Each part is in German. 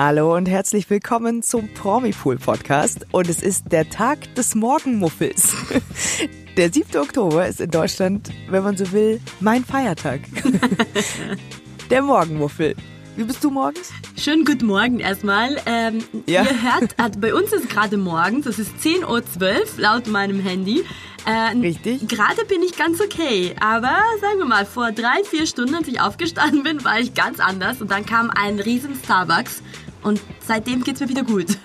Hallo und herzlich willkommen zum Promipool Podcast. Und es ist der Tag des Morgenmuffels. Der 7. Oktober ist in Deutschland, wenn man so will, mein Feiertag. Der Morgenmuffel. Wie bist du morgens? Schönen guten Morgen erstmal. Ähm, Ja. Ihr hört, also bei uns ist gerade morgens, es ist 10.12 Uhr laut meinem Handy. Äh, Richtig. Gerade bin ich ganz okay, aber sagen wir mal, vor drei, vier Stunden, als ich aufgestanden bin, war ich ganz anders und dann kam ein riesen Starbucks und seitdem geht's mir wieder gut.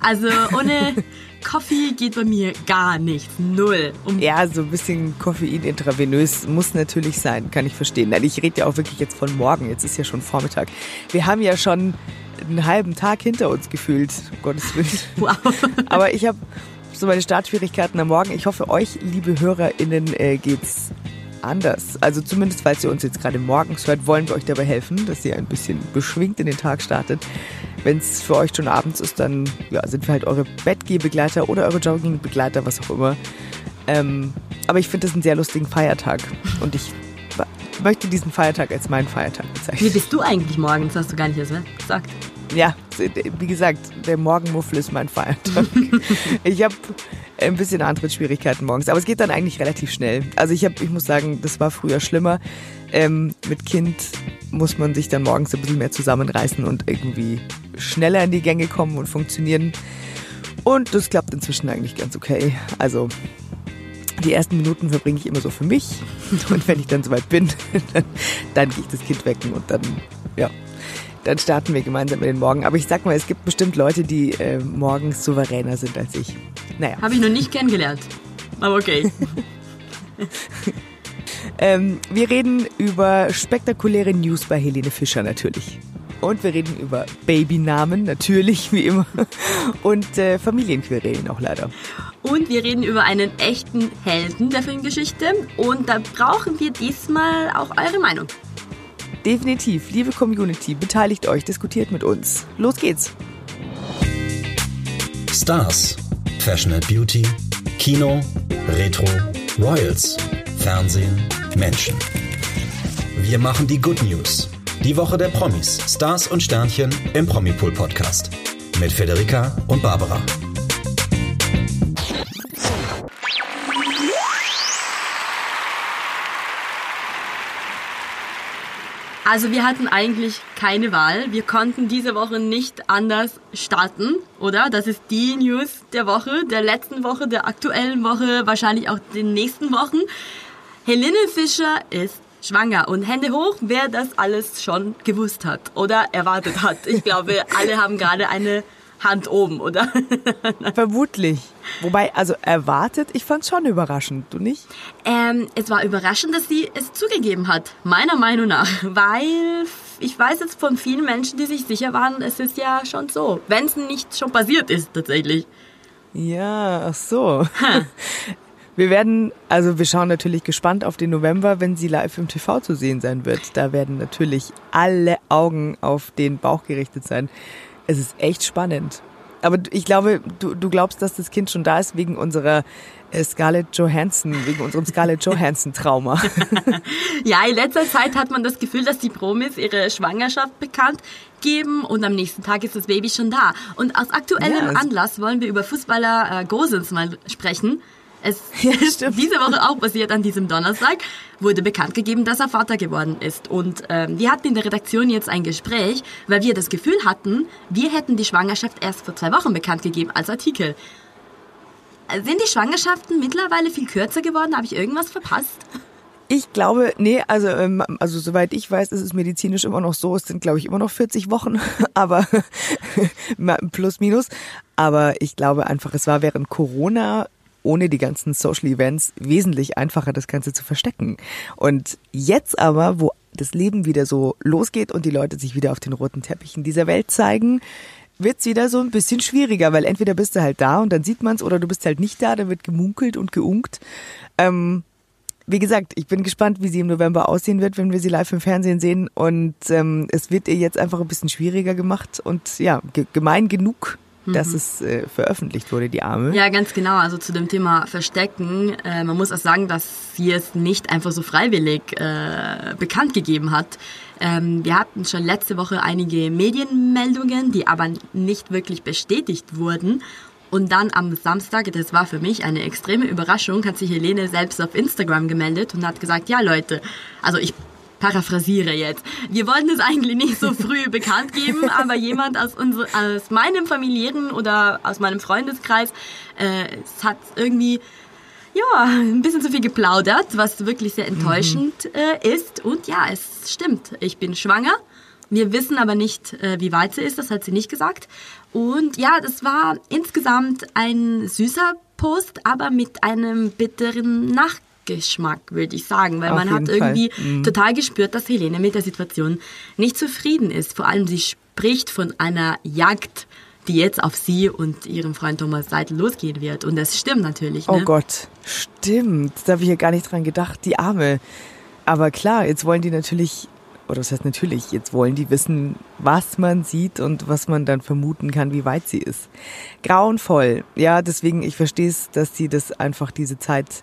Also ohne Kaffee geht bei mir gar nichts, null. Um Ja, so ein bisschen Koffein intravenös muss natürlich sein, kann ich verstehen. Nein, ich rede ja auch wirklich jetzt von morgen, jetzt ist ja schon Vormittag. Wir haben ja schon einen halben Tag hinter uns gefühlt, um Gottes Willen. Wow. Aber ich habe so meine Startschwierigkeiten am Morgen. Ich hoffe, euch, liebe HörerInnen, äh, geht's anders. Also zumindest, falls ihr uns jetzt gerade morgens hört, wollen wir euch dabei helfen, dass ihr ein bisschen beschwingt in den Tag startet. Wenn es für euch schon abends ist, dann ja, sind wir halt eure Bettgehbegleiter oder eure Joggingbegleiter, was auch immer. Ähm, aber ich finde das einen sehr lustigen Feiertag und ich möchte diesen Feiertag als meinen Feiertag Wie bezeichnen. bist du eigentlich morgens? Hast du gar nicht erst gesagt. Ja, wie gesagt, der Morgenmuffel ist mein Feiertag. ich habe ein bisschen Antrittsschwierigkeiten morgens, aber es geht dann eigentlich relativ schnell. Also ich habe, ich muss sagen, das war früher schlimmer. Ähm, mit Kind muss man sich dann morgens ein bisschen mehr zusammenreißen und irgendwie schneller in die Gänge kommen und funktionieren. Und das klappt inzwischen eigentlich ganz okay. Also die ersten Minuten verbringe ich immer so für mich. Und wenn ich dann soweit bin, dann, dann gehe ich das Kind wecken und dann, ja, dann starten wir gemeinsam in den Morgen. Aber ich sag mal, es gibt bestimmt Leute, die äh, morgens souveräner sind als ich. Naja, Habe ich noch nicht kennengelernt. Aber okay. ähm, wir reden über spektakuläre News bei Helene Fischer natürlich. Und wir reden über Babynamen, natürlich, wie immer. Und äh, Familienquerelen auch leider. Und wir reden über einen echten Helden der Filmgeschichte. Und da brauchen wir diesmal auch eure Meinung. Definitiv, liebe Community, beteiligt euch, diskutiert mit uns. Los geht's. Stars, Fashion and Beauty, Kino, Retro, Royals, Fernsehen, Menschen. Wir machen die Good News. Die Woche der Promis, Stars und Sternchen im Promipool Podcast. Mit Federica und Barbara. Also wir hatten eigentlich keine Wahl. Wir konnten diese Woche nicht anders starten, oder? Das ist die News der Woche, der letzten Woche, der aktuellen Woche, wahrscheinlich auch den nächsten Wochen. Helene Fischer ist schwanger und Hände hoch, wer das alles schon gewusst hat oder erwartet hat. Ich glaube, alle haben gerade eine Hand oben, oder? Vermutlich. Wobei, also erwartet, ich fand's schon überraschend, du nicht? Ähm, es war überraschend, dass sie es zugegeben hat, meiner Meinung nach, weil ich weiß jetzt von vielen Menschen, die sich sicher waren, es ist ja schon so, wenn es nicht schon passiert ist tatsächlich. Ja, ach so. Wir werden, also wir schauen natürlich gespannt auf den November, wenn sie live im TV zu sehen sein wird. Da werden natürlich alle Augen auf den Bauch gerichtet sein. Es ist echt spannend. Aber ich glaube, du, du glaubst, dass das Kind schon da ist wegen unserer äh, Scarlett Johansson, wegen unserem Scarlett Johansson Trauma. Ja, in letzter Zeit hat man das Gefühl, dass die Promis ihre Schwangerschaft bekannt geben und am nächsten Tag ist das Baby schon da. Und aus aktuellem Ja, es- Anlass wollen wir über Fußballer äh, Gosens mal sprechen. Es Ja, ist diese Woche auch passiert an diesem Donnerstag, wurde bekannt gegeben, dass er Vater geworden ist. Und ähm, wir hatten in der Redaktion jetzt ein Gespräch, weil wir das Gefühl hatten, wir hätten die Schwangerschaft erst vor zwei Wochen bekannt gegeben als Artikel. Sind die Schwangerschaften mittlerweile viel kürzer geworden? Habe ich irgendwas verpasst? Ich glaube, nee, also, ähm, also soweit ich weiß, ist es medizinisch immer noch so. Es sind, glaube ich, immer noch 40 Wochen, aber plus minus. Aber ich glaube einfach, es war während Corona ohne die ganzen Social Events wesentlich einfacher, das Ganze zu verstecken. Und jetzt aber, wo das Leben wieder so losgeht und die Leute sich wieder auf den roten Teppichen dieser Welt zeigen, wird's wieder so ein bisschen schwieriger, weil entweder bist du halt da und dann sieht man's oder du bist halt nicht da, da wird gemunkelt und geunkt. Ähm, wie gesagt, ich bin gespannt, wie sie im November aussehen wird, wenn wir sie live im Fernsehen sehen. Und ähm, es wird ihr jetzt einfach ein bisschen schwieriger gemacht und ja, ge gemein genug dass es äh, veröffentlicht wurde, die Arme. Ja, ganz genau. Also zu dem Thema Verstecken. Äh, man muss auch sagen, dass sie es nicht einfach so freiwillig äh, bekannt gegeben hat. Ähm, wir hatten schon letzte Woche einige Medienmeldungen, die aber nicht wirklich bestätigt wurden. Und dann am Samstag, das war für mich eine extreme Überraschung, hat sich Helene selbst auf Instagram gemeldet und hat gesagt, ja Leute, also ich paraphrasiere jetzt. Wir wollten es eigentlich nicht so früh bekannt geben, aber jemand aus, unser, aus meinem familiären oder aus meinem Freundeskreis äh, hat irgendwie ja, ein bisschen zu viel geplaudert, was wirklich sehr enttäuschend mhm. äh, ist. Und ja, es stimmt. Ich bin schwanger. Wir wissen aber nicht, äh, wie weit sie ist. Das hat sie nicht gesagt. Und ja, das war insgesamt ein süßer Post, aber mit einem bitteren Nachgeschmack, würde ich sagen, weil Auf man hat irgendwie mhm. total gespürt, dass Helene mit der Situation nicht zufrieden ist. Vor allem sie spricht von einer Jagd, die jetzt auf sie und ihren Freund Thomas Seidel losgehen wird. Und das stimmt natürlich. Ne? Oh Gott, stimmt. Da habe ich ja gar nicht dran gedacht, die Arme. Aber klar, jetzt wollen die natürlich oder das heißt natürlich, jetzt wollen die wissen, was man sieht und was man dann vermuten kann, wie weit sie ist. Grauenvoll. Ja, deswegen, ich verstehe es, dass sie das einfach diese Zeit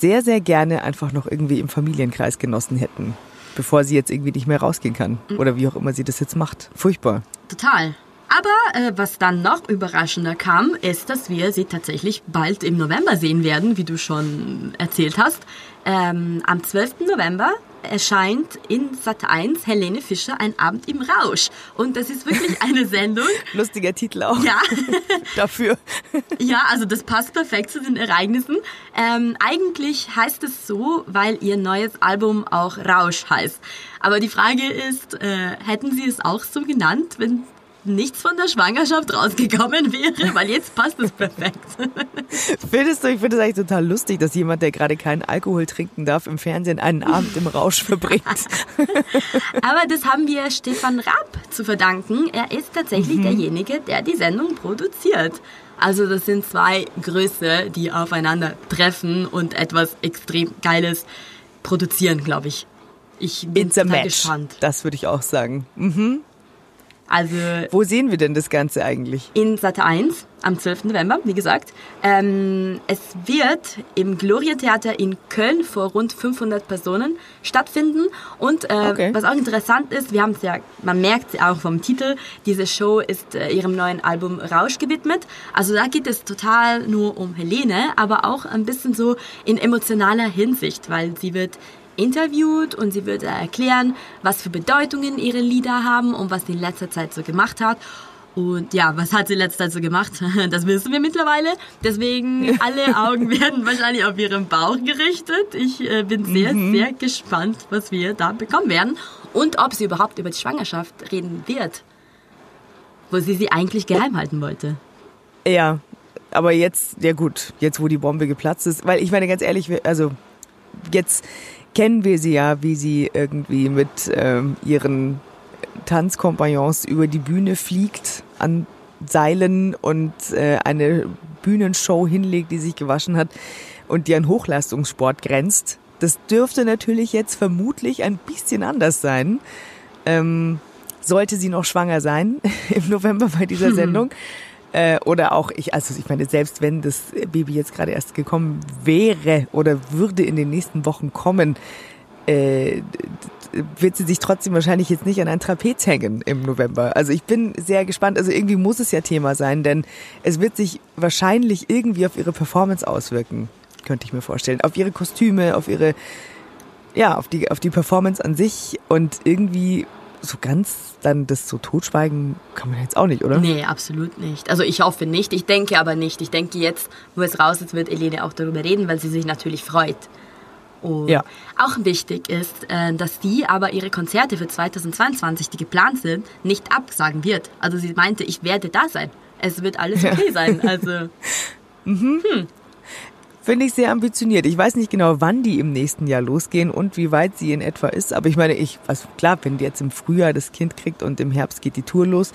sehr, sehr gerne einfach noch irgendwie im Familienkreis genossen hätten, bevor sie jetzt irgendwie nicht mehr rausgehen kann. Mhm. Oder wie auch immer sie das jetzt macht. Furchtbar. Total. Aber äh, was dann noch überraschender kam, ist, dass wir sie tatsächlich bald im November sehen werden, wie du schon erzählt hast. Ähm, am 12. November erscheint in Sat 1 Helene Fischer ein Abend im Rausch. Und das ist wirklich eine Sendung. Lustiger Titel auch. Ja. Dafür. ja, also das passt perfekt zu den Ereignissen. Ähm, eigentlich heißt es so, weil ihr neues Album auch Rausch heißt. Aber die Frage ist, äh, hätten Sie es auch so genannt, wenn nichts von der Schwangerschaft rausgekommen wäre, weil jetzt passt es perfekt. Findest du, ich finde es eigentlich total lustig, dass jemand, der gerade keinen Alkohol trinken darf, im Fernsehen einen Abend im Rausch verbringt. Aber das haben wir Stefan Rapp zu verdanken. Er ist tatsächlich mhm. derjenige, der die Sendung produziert. Also das sind zwei Größe, die aufeinander treffen und etwas extrem Geiles produzieren, glaube ich. Ich bin It's a match. gespannt. Das würde ich auch sagen. Mhm. Also Wo sehen wir denn das Ganze eigentlich? In Sat 1 am 12. November, wie gesagt. Ähm, es wird im Gloria Theater in Köln vor rund 500 Personen stattfinden. Und äh, okay. was auch interessant ist, wir haben es ja, man merkt es auch vom Titel, diese Show ist äh, ihrem neuen Album Rausch gewidmet. Also da geht es total nur um Helene, aber auch ein bisschen so in emotionaler Hinsicht, weil sie wird interviewt und sie wird erklären, was für Bedeutungen ihre Lieder haben und was sie in letzter Zeit so gemacht hat. Und ja, was hat sie in letzter Zeit so gemacht? Das wissen wir mittlerweile. Deswegen, alle Augen werden wahrscheinlich auf ihren Bauch gerichtet. Ich äh, bin sehr, mhm. sehr gespannt, was wir da bekommen werden. Und ob sie überhaupt über die Schwangerschaft reden wird. Wo sie sie eigentlich geheim halten wollte. Ja, aber jetzt, ja gut, jetzt wo die Bombe geplatzt ist. Weil ich meine ganz ehrlich, also jetzt kennen wir sie ja, wie sie irgendwie mit ähm, ihren Tanzkompagnons über die Bühne fliegt an Seilen und äh, eine Bühnenshow hinlegt, die sich gewaschen hat und die an Hochleistungssport grenzt. Das dürfte natürlich jetzt vermutlich ein bisschen anders sein. Ähm, sollte sie noch schwanger sein im November bei dieser hm. Äh, oder auch ich, also ich meine, selbst wenn das Baby jetzt gerade erst gekommen wäre oder würde in den nächsten Wochen kommen, äh, wird sie sich trotzdem wahrscheinlich jetzt nicht an ein Trapez hängen im November. Also ich bin sehr gespannt. Also irgendwie muss es ja Thema sein, denn es wird sich wahrscheinlich irgendwie auf ihre Performance auswirken, könnte ich mir vorstellen. Auf ihre Kostüme, auf ihre, ja, auf die, auf die Performance an sich und irgendwie so ganz dann das so totschweigen kann man jetzt auch nicht, oder? Nee, absolut nicht. Also ich hoffe nicht. Ich denke aber nicht. Ich denke jetzt, wo es raus ist, wird Elene auch darüber reden, weil sie sich natürlich freut. Und ja. auch wichtig ist, äh, dass die aber ihre Konzerte für 2022, die geplant sind, nicht absagen wird. Also sie meinte, ich werde da sein. Es wird alles okay ja. sein. Also. mhm. hm. Finde ich sehr ambitioniert. Ich weiß nicht genau, wann die im nächsten Jahr losgehen und wie weit sie in etwa ist. Aber ich meine, ich, also klar, wenn die jetzt im Frühjahr das Kind kriegt und im Herbst geht die Tour los,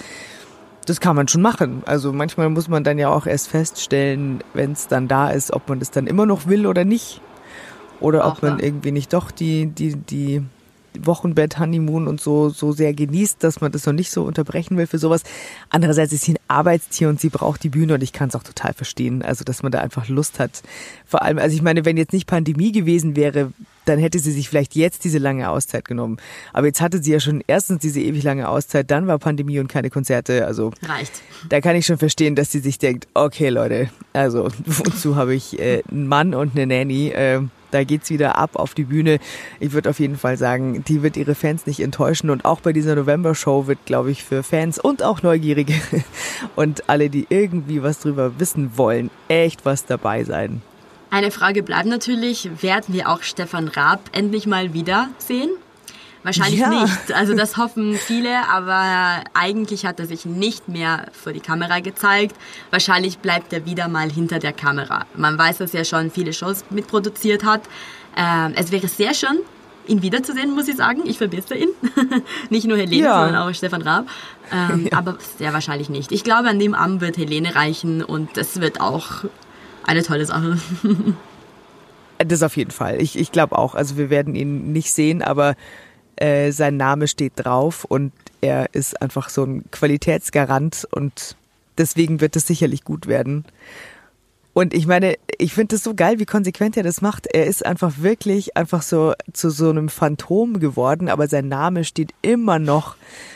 das kann man schon machen. Also manchmal muss man dann ja auch erst feststellen, wenn es dann da ist, ob man das dann immer noch will oder nicht. Oder auch ob man ja. irgendwie nicht doch die, die, die Wochenbett, Honeymoon und so, so sehr genießt, dass man das noch nicht so unterbrechen will für sowas. Andererseits ist sie ein Arbeitstier und sie braucht die Bühne und ich kann es auch total verstehen. Also, dass man da einfach Lust hat. Vor allem, also ich meine, wenn jetzt nicht Pandemie gewesen wäre, dann hätte sie sich vielleicht jetzt diese lange Auszeit genommen. Aber jetzt hatte sie ja schon erstens diese ewig lange Auszeit, dann war Pandemie und keine Konzerte. Also reicht. Da kann ich schon verstehen, dass sie sich denkt, okay Leute, also wozu habe ich äh, einen Mann und eine Nanny? Äh, da geht's wieder ab auf die Bühne. Ich würde auf jeden Fall sagen, die wird ihre Fans nicht enttäuschen. Und auch bei dieser November-Show wird, glaube ich, für Fans und auch Neugierige und alle, die irgendwie was drüber wissen wollen, echt was dabei sein. Eine Frage bleibt natürlich, werden wir auch Stefan Raab endlich mal wiedersehen? Wahrscheinlich ja. nicht. Also das hoffen viele, aber eigentlich hat er sich nicht mehr vor die Kamera gezeigt. Wahrscheinlich bleibt er wieder mal hinter der Kamera. Man weiß, dass er schon viele Shows mitproduziert hat. Ähm, es wäre sehr schön, ihn wiederzusehen, muss ich sagen. Ich verbirste ihn. nicht nur Helene, ja. sondern auch Stefan Raab. Ähm, ja. Aber sehr wahrscheinlich nicht. Ich glaube, an dem Abend wird Helene reichen und das wird auch eine tolle Sache. das auf jeden Fall. Ich, ich glaube auch. Also wir werden ihn nicht sehen, aber äh, sein Name steht drauf und er ist einfach so ein Qualitätsgarant und deswegen wird es sicherlich gut werden. Und ich meine, ich finde es so geil, wie konsequent er das macht. Er ist einfach wirklich einfach so zu so einem Phantom geworden, aber sein Name steht immer noch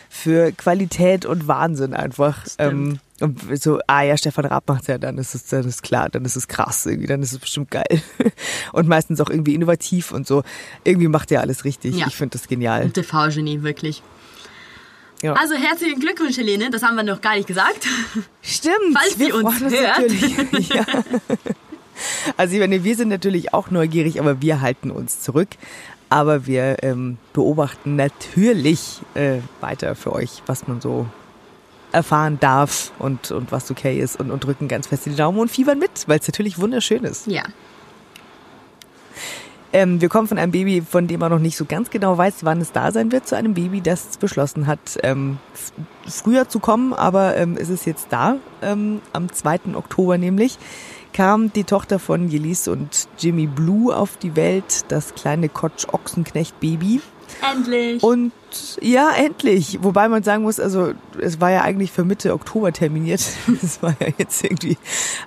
für Qualität und Wahnsinn einfach. Ähm, und so, ah ja, Stefan Raab macht's ja, dann ist es, dann ist klar, dann ist es krass irgendwie, dann ist es bestimmt geil. Und meistens auch irgendwie innovativ und so. Irgendwie macht er alles richtig. Ja. Ich finde das genial. TV-Genie, wirklich. Ja. Also herzlichen Glückwunsch, Helene, das haben wir noch gar nicht gesagt. Stimmt. Falls sie uns hört. Ja. Also ich meine, wir sind natürlich auch neugierig, aber wir halten uns zurück. Aber wir ähm, beobachten natürlich äh, weiter für euch, was man so erfahren darf und, und was okay ist und, und drücken ganz fest die Daumen und fiebern mit, weil es natürlich wunderschön ist. Ja. Ähm, wir kommen von einem Baby, von dem man noch nicht so ganz genau weiß, wann es da sein wird, zu einem Baby, das beschlossen hat, ähm, früher zu kommen, aber ähm, es ist jetzt da, ähm, am 2. Oktober nämlich kam die Tochter von Jelis und Jimmy Blue auf die Welt, das kleine Kotsch Ochsenknecht Baby. Endlich. Und ja, endlich. Wobei man sagen muss, also es war ja eigentlich für Mitte Oktober terminiert. Das war ja jetzt irgendwie,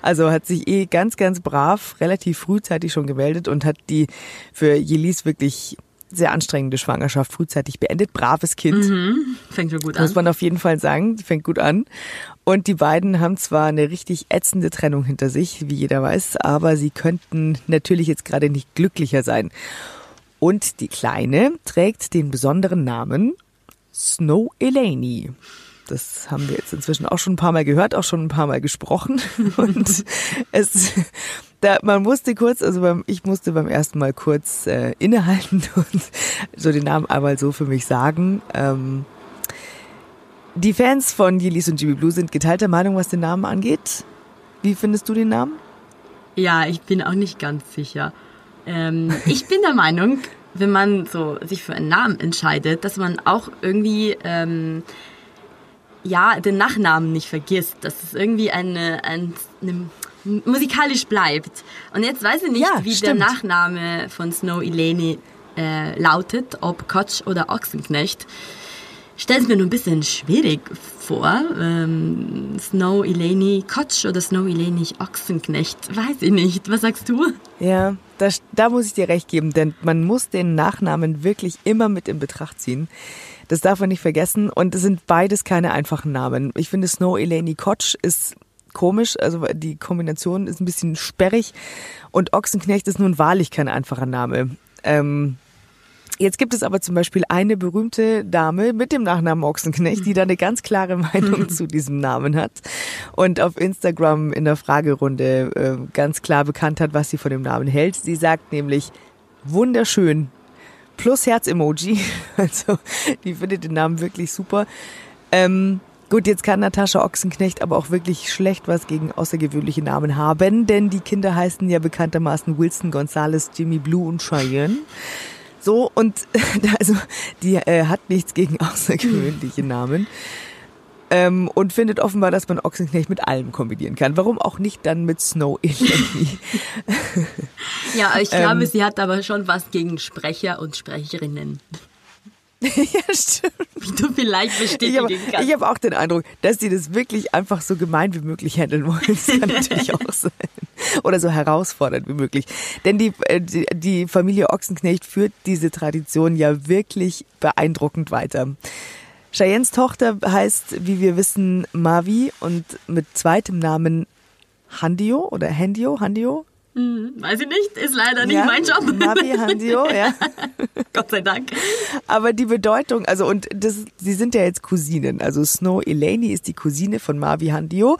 also hat sich eh ganz, ganz brav, relativ frühzeitig schon gemeldet und hat die für Jelis wirklich sehr anstrengende Schwangerschaft frühzeitig beendet. Braves Kind. Mhm. Fängt schon gut an. Muss man auf jeden Fall sagen. Fängt gut an. Und die beiden haben zwar eine richtig ätzende Trennung hinter sich, wie jeder weiß, aber sie könnten natürlich jetzt gerade nicht glücklicher sein. Und die Kleine trägt den besonderen Namen Snow Eleni. Das haben wir jetzt inzwischen auch schon ein paar Mal gehört, auch schon ein paar Mal gesprochen. Und es, da, man musste kurz, also beim, ich musste beim ersten Mal kurz äh, innehalten und so den Namen einmal so für mich sagen. Ähm, die Fans von Yelis und Jimmy Blue sind geteilter Meinung, was den Namen angeht. Wie findest du den Namen? Ja, ich bin auch nicht ganz sicher. Ähm, ich bin der Meinung, wenn man so sich für einen Namen entscheidet, dass man auch irgendwie ähm, ja den Nachnamen nicht vergisst, dass es irgendwie eine, eine, eine musikalisch bleibt. Und jetzt weiß ich nicht, ja, wie stimmt. der Nachname von Snow Eleni äh, lautet, ob Kotsch oder Ochsenknecht stelle es mir nur ein bisschen schwierig vor. Ähm, Snow Eleni Kotsch oder Snow Eleni Ochsenknecht, weiß ich nicht. Was sagst du? Ja, da, da muss ich dir recht geben, denn man muss den Nachnamen wirklich immer mit in Betracht ziehen. Das darf man nicht vergessen und es sind beides keine einfachen Namen. Ich finde Snow Eleni Kotsch ist komisch, also die Kombination ist ein bisschen sperrig und Ochsenknecht ist nun wahrlich kein einfacher Name. Ähm, Jetzt gibt es aber zum Beispiel eine berühmte Dame mit dem Nachnamen Ochsenknecht, die da eine ganz klare Meinung zu diesem Namen hat und auf Instagram in der Fragerunde äh, ganz klar bekannt hat, was sie von dem Namen hält. Sie sagt nämlich wunderschön plus Herz-Emoji. Also die findet den Namen wirklich super. Ähm, Gut, jetzt kann Natascha Ochsenknecht aber auch wirklich schlecht was gegen außergewöhnliche Namen haben, denn die Kinder heißen ja bekanntermaßen Wilson Gonzales, Jimmy Blue und Cheyenne. So, und also die äh, hat nichts gegen außergewöhnliche Namen. Ähm, und findet offenbar, dass man Ochsenknecht mit allem kombinieren kann. Warum auch nicht dann mit Snow Eleni? ja, ich glaube, ähm, sie hat aber schon was gegen Sprecher und Sprecherinnen. ja, stimmt. Wie du vielleicht Ich bestätigen habe kannst. hab auch den Eindruck, dass die das wirklich einfach so gemein wie möglich handeln wollen. Das kann natürlich auch sein. Oder so herausfordernd wie möglich. Denn die, äh, die, die Familie Ochsenknecht führt diese Tradition ja wirklich beeindruckend weiter. Cheyennes Tochter heißt, wie wir wissen, Mavi und mit zweitem Namen Handio oder Handio, Handio? Weiß ich nicht, ist leider nicht ja, mein Job. Mavi Handio, ja. Gott sei Dank. Aber die Bedeutung, also und das, sie sind ja jetzt Cousinen. Also Snow Eleni ist die Cousine von Mavi Handio.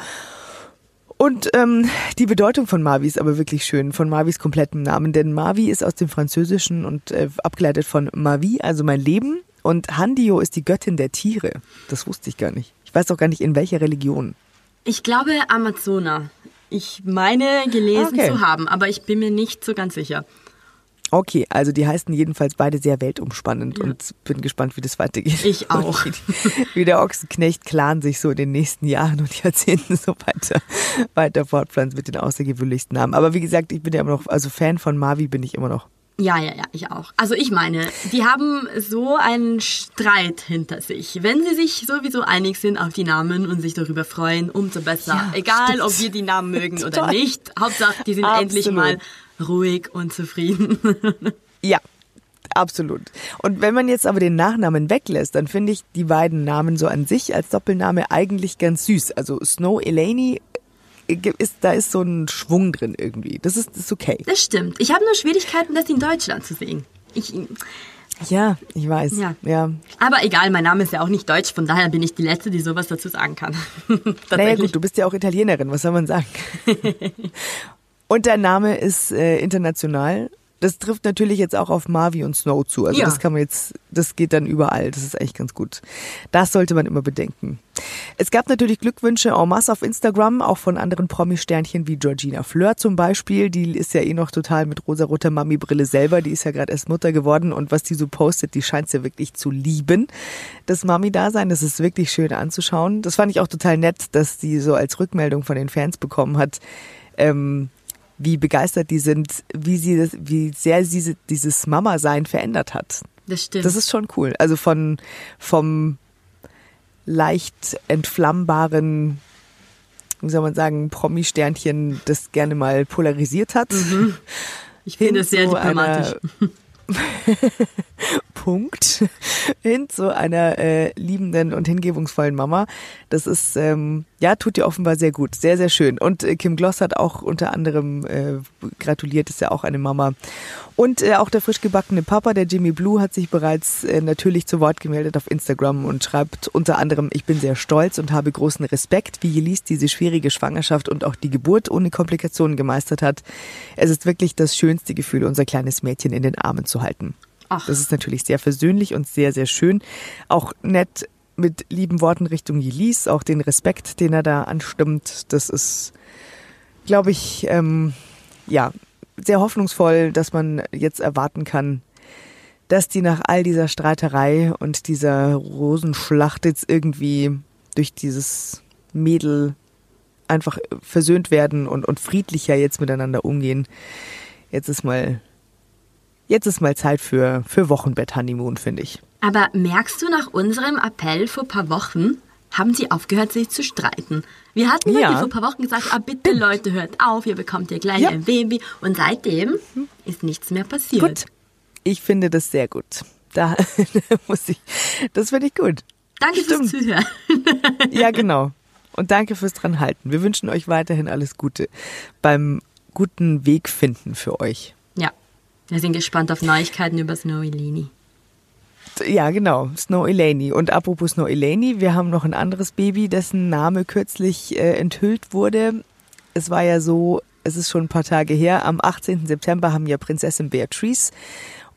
Und ähm, die Bedeutung von Mavi ist aber wirklich schön, von Mavis komplettem Namen. Denn Mavi ist aus dem Französischen und äh, abgeleitet von Mavi, also mein Leben. Und Handio ist die Göttin der Tiere. Das wusste ich gar nicht. Ich weiß auch gar nicht, in welcher Religion. Ich glaube Amazona. Ich meine gelesen Okay. zu haben, aber ich bin mir nicht so ganz sicher. Okay, also die heißen jedenfalls beide sehr weltumspannend und bin gespannt, wie das weitergeht. Ich auch. Wie, wie der Ochsenknecht-Clan sich so in den nächsten Jahren und Jahrzehnten so weiter, weiter fortpflanzt mit den außergewöhnlichsten Namen. Aber wie gesagt, ich bin ja immer noch, also Fan von Mavi bin ich immer noch. Ja, ja, ja, ich auch. Also ich meine, die haben so einen Streit hinter sich. Wenn sie sich sowieso einig sind auf die Namen und sich darüber freuen, umso besser. Ja, Egal, stimmt. ob wir die Namen mögen oder nicht. Hauptsache, die sind Absolut. endlich mal ruhig und zufrieden. Ja, absolut. Und wenn man jetzt aber den Nachnamen weglässt, dann finde ich die beiden Namen so an sich als Doppelname eigentlich ganz süß. Also Snow Eleni äh, ist, da ist so ein Schwung drin irgendwie. Das ist, das ist okay. Das stimmt. Ich habe nur Schwierigkeiten, das in Deutschland zu sehen. Ich, Ja, ich weiß. Ja. ja. aber egal, mein Name ist ja auch nicht deutsch, von daher bin ich die Letzte, die sowas dazu sagen kann. Naja gut, du bist ja auch Italienerin, was soll man sagen? und dein Name ist äh, international. Das trifft natürlich jetzt auch auf Marvi und Snow zu. Also Ja. das kann man jetzt, das geht dann überall. Das ist echt ganz gut. Das sollte man immer bedenken. Es gab natürlich Glückwünsche en masse auf Instagram, auch von anderen Promi-Sternchen wie Georgina Fleur zum Beispiel. Die ist ja eh noch total mit rosaroter Mami-Brille selber. Die ist ja gerade erst Mutter geworden und was die so postet, die scheint ja wirklich zu lieben. Das Mami-Dasein, das ist wirklich schön anzuschauen. Das fand ich auch total nett, dass die so als Rückmeldung von den Fans bekommen hat. Ähm, wie begeistert die sind, wie sie das, wie sehr sie dieses Mama-Sein verändert hat. Das stimmt. Das ist schon cool. Also von vom leicht entflammbaren, wie soll man sagen, Promi-Sternchen, das gerne mal polarisiert hat. ich finde es sehr diplomatisch. Punkt hin zu einer äh, liebenden und hingebungsvollen Mama. Das ist, ähm, ja, tut ihr offenbar sehr gut. Sehr, sehr schön. Und äh, Kim Gloss hat auch unter anderem äh, gratuliert, ist ja auch eine Mama. Und äh, auch der frisch gebackene Papa, der Jimmy Blue, hat sich bereits äh, natürlich zu Wort gemeldet auf Instagram und schreibt unter anderem, ich bin sehr stolz und habe großen Respekt, wie Jelis diese schwierige Schwangerschaft und auch die Geburt ohne Komplikationen gemeistert hat. Es ist wirklich das schönste Gefühl, unser kleines Mädchen in den Armen zu halten. Ach. Das ist natürlich sehr versöhnlich und sehr, sehr schön. Auch nett mit lieben Worten Richtung Jelis, auch den Respekt, den er da anstimmt. Das ist, glaube ich, ähm, ja, sehr hoffnungsvoll, dass man jetzt erwarten kann, dass die nach all dieser Streiterei und dieser Rosenschlacht jetzt irgendwie durch dieses Mädel einfach versöhnt werden und, und friedlicher jetzt miteinander umgehen. Jetzt ist mal, jetzt ist mal Zeit für, für Wochenbett-Honeymoon, finde ich. Aber merkst du nach unserem Appell vor ein paar Wochen, haben sie aufgehört, sich zu streiten. Wir hatten Ja. wirklich vor ein paar Wochen gesagt, ah, bitte Leute, hört auf, ihr bekommt ihr gleich Ja. ein Baby. Und seitdem ist nichts mehr passiert. Gut. Ich finde das sehr gut. Da muss ich, das finde ich gut. Danke fürs Zuhören. Ja, genau. Und danke fürs dran halten. Wir wünschen euch weiterhin alles Gute beim guten Weg finden für euch. Ja, wir sind gespannt auf Neuigkeiten über Snowy Lini. Ja, genau. Snow Eleni. Und apropos Snow Eleni, wir haben noch ein anderes Baby, dessen Name kürzlich äh, enthüllt wurde. Es war ja so, es ist schon ein paar Tage her, am 18. September haben ja Prinzessin Beatrice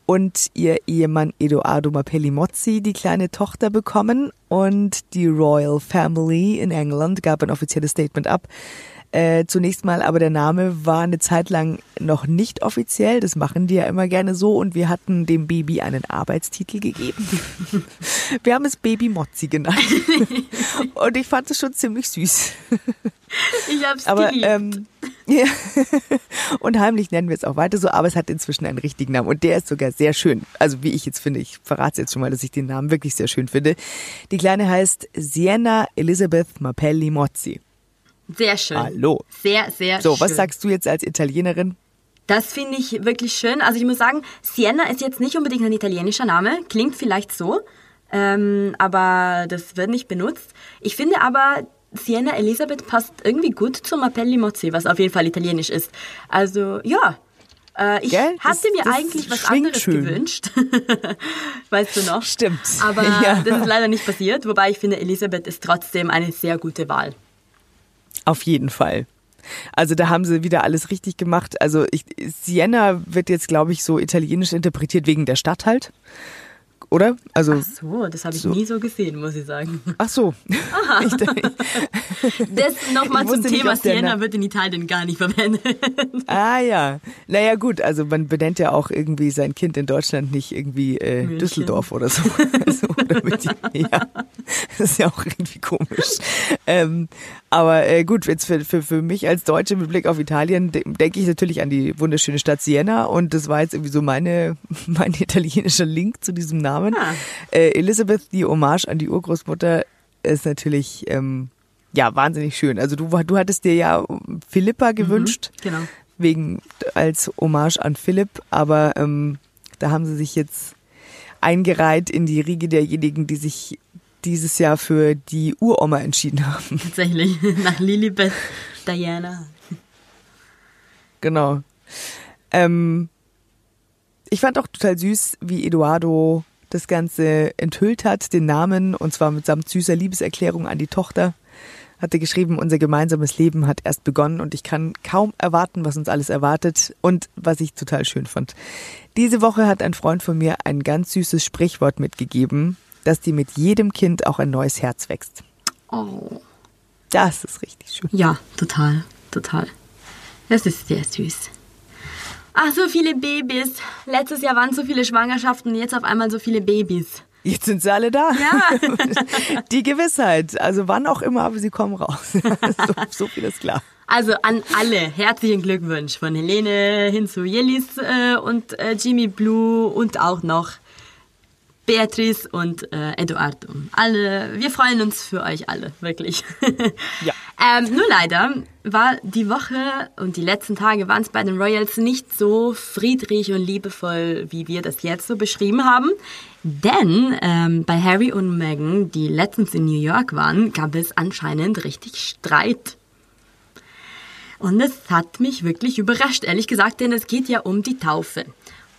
und ihr Ehemann Edoardo Mapelli Mozzi die kleine Tochter bekommen und die Royal Family in England gab ein offizielles Statement ab. Äh, zunächst mal aber der Name war eine Zeit lang noch nicht offiziell, das machen die ja immer gerne so und wir hatten dem Baby einen Arbeitstitel gegeben. Wir haben es Baby Mozzi genannt und ich fand es schon ziemlich süß. Ich hab's Aber geliebt. ähm, Ja. Und heimlich nennen wir es auch weiter so, aber es hat inzwischen einen richtigen Namen und der ist sogar sehr schön. Also wie ich jetzt finde, ich verrate jetzt schon mal, dass ich den Namen wirklich sehr schön finde. Die Kleine heißt Sienna Elizabeth Mapelli Mozzi. Sehr schön. Hallo. Sehr, sehr So, schön. was sagst du jetzt als Italienerin? Das finde ich wirklich schön. Also ich muss sagen, Sienna ist jetzt nicht unbedingt ein italienischer Name, klingt vielleicht so, ähm, aber das wird nicht benutzt. Ich finde aber, Sienna Elisabeth passt irgendwie gut zum Appelli Mozzi, was auf jeden Fall italienisch ist. Also ja, äh, ich Gell? Das- hatte mir das eigentlich was anderes schön. gewünscht. weißt du noch? Stimmt. Aber Ja. das ist leider nicht passiert, wobei ich finde, Elisabeth ist trotzdem eine sehr gute Wahl. Auf jeden Fall. Also da haben sie wieder alles richtig gemacht. Also ich, Siena wird jetzt, glaube ich, so italienisch interpretiert wegen der Stadt halt. Oder? Also, Ach so, das habe ich So. nie so gesehen, muss ich sagen. ach so. Ich, dachte- Das nochmal Ich zum nicht, Thema Siena Na- wird in Italien gar nicht verwendet. ah ja. Naja gut, also man benennt ja auch irgendwie sein Kind in Deutschland nicht irgendwie äh. Düsseldorf oder so. also, oder die, ja, das ist ja auch irgendwie komisch. Ähm, aber äh, gut, jetzt für, für, für mich als Deutsche mit Blick auf Italien de denke ich natürlich an die wunderschöne Stadt Siena und das war jetzt irgendwie so meine, mein italienischer Link zu diesem Namen. Ah. Äh, Elisabeth, die Hommage an die Urgroßmutter, ist natürlich ähm, ja wahnsinnig schön. Also du, du hattest dir ja Philippa gewünscht Genau. wegen als Hommage an Philipp, aber ähm, da haben sie sich jetzt eingereiht in die Riege derjenigen, die sich dieses Jahr für die Uroma entschieden haben. Tatsächlich. Nach Lilibet Diana. Genau. Ähm, ich fand auch total süß, wie Eduardo das Ganze enthüllt hat, den Namen, und zwar mitsamt süßer Liebeserklärung an die Tochter. Hatte geschrieben, unser gemeinsames Leben hat erst begonnen und ich kann kaum erwarten, was uns alles erwartet und was ich total schön fand. Diese Woche hat ein Freund von mir ein ganz süßes Sprichwort mitgegeben, dass dir mit jedem Kind auch ein neues Herz wächst. Oh. Das ist richtig schön. Ja, total. Total. Das ist sehr süß. Ach, so viele Babys. Letztes Jahr waren so viele Schwangerschaften, jetzt auf einmal so viele Babys. Jetzt sind sie alle da. Ja. Die Gewissheit. Also wann auch immer, aber sie kommen raus. so, so viel ist klar. Also an alle herzlichen Glückwunsch von Helene hin zu Jelis äh, und äh, Jimmy Blue und auch noch Beatrice und äh, Eduardo. Alle, wir freuen uns für euch alle, wirklich. Ja. ähm, nur leider war die Woche und die letzten Tage waren es bei den Royals nicht so friedlich und liebevoll, wie wir das jetzt so beschrieben haben. Denn ähm, bei Harry und Meghan, die letztens in New York waren, gab es anscheinend richtig Streit. Und es hat mich wirklich überrascht, ehrlich gesagt, denn es geht ja um die Taufe.